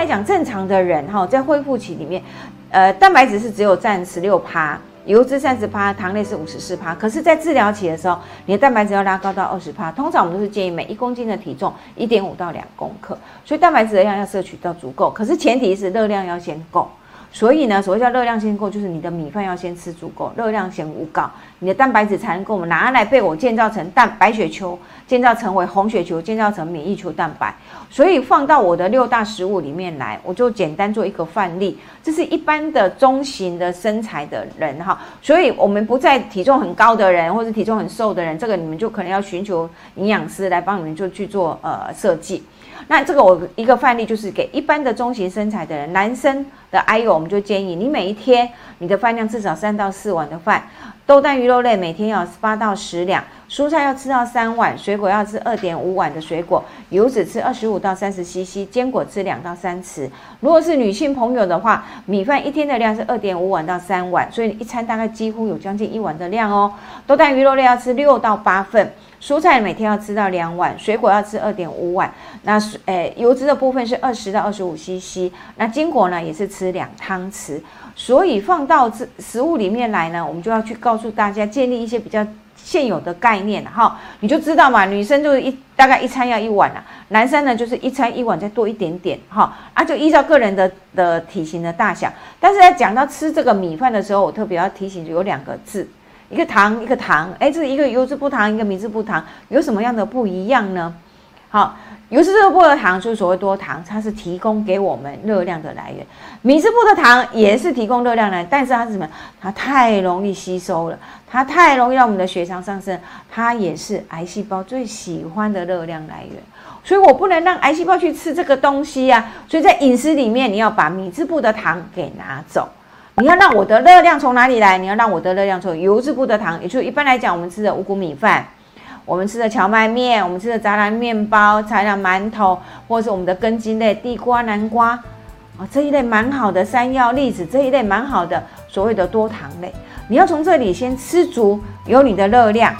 来讲，正常的人哈，在恢复期里面，呃，蛋白质是只有占十六趴。油脂三十趴，糖类是五十四趴。可是，在治疗期的时候，你的蛋白质要拉高到二十趴。通常我们都是建议每一公斤的体重一点五到两公克，所以蛋白质的量要摄取到足够。可是前提是热量要先够。所以呢，所谓叫热量先够，就是你的米饭要先吃足够，热量先无够，你的蛋白质才能够我们拿来被我建造成蛋白血球，建造成为红血球，建造成免疫球蛋白。所以放到我的六大食物里面来，我就简单做一个范例。这是一般的中型的身材的人哈，所以我们不在体重很高的人或者体重很瘦的人，这个你们就可能要寻求营养师来帮你们就去做呃设计。那这个我一个范例就是给一般的中型身材的人，男生的 I U，我们就建议你每一天你的饭量至少三到四碗的饭，豆蛋鱼肉类每天要八到十两，蔬菜要吃到三碗，水果要吃二点五碗的水果，油脂吃二十五到三十 CC，坚果吃两到三匙。如果是女性朋友的话，米饭一天的量是二点五碗到三碗，所以一餐大概几乎有将近一碗的量哦。豆蛋鱼肉类要吃六到八份。蔬菜每天要吃到两碗，水果要吃二点五碗。那诶，油脂的部分是二十到二十五 CC。那坚果呢，也是吃两汤匙。所以放到这食物里面来呢，我们就要去告诉大家，建立一些比较现有的概念哈。你就知道嘛，女生就是一大概一餐要一碗啊，男生呢就是一餐一碗再多一点点哈。啊，就依照个人的的体型的大小。但是在讲到吃这个米饭的时候，我特别要提醒，有两个字。一个糖，一个糖，哎，这一个油脂不糖，一个米质不糖，有什么样的不一样呢？好，油脂这部的糖就是所谓多糖，它是提供给我们热量的来源；米质部的糖也是提供热量来，但是它是什么？它太容易吸收了，它太容易让我们的血糖上升，它也是癌细胞最喜欢的热量来源。所以我不能让癌细胞去吃这个东西呀。所以在饮食里面，你要把米质部的糖给拿走。你要让我的热量从哪里来？你要让我的热量从油脂不的糖，也就是一般来讲，我们吃的五谷米饭，我们吃的荞麦面，我们吃的杂粮面包、杂粮馒头，或者是我们的根茎类，地瓜、南瓜啊这一类蛮好的，山药、栗子这一类蛮好的，所谓的多糖类，你要从这里先吃足，有你的热量。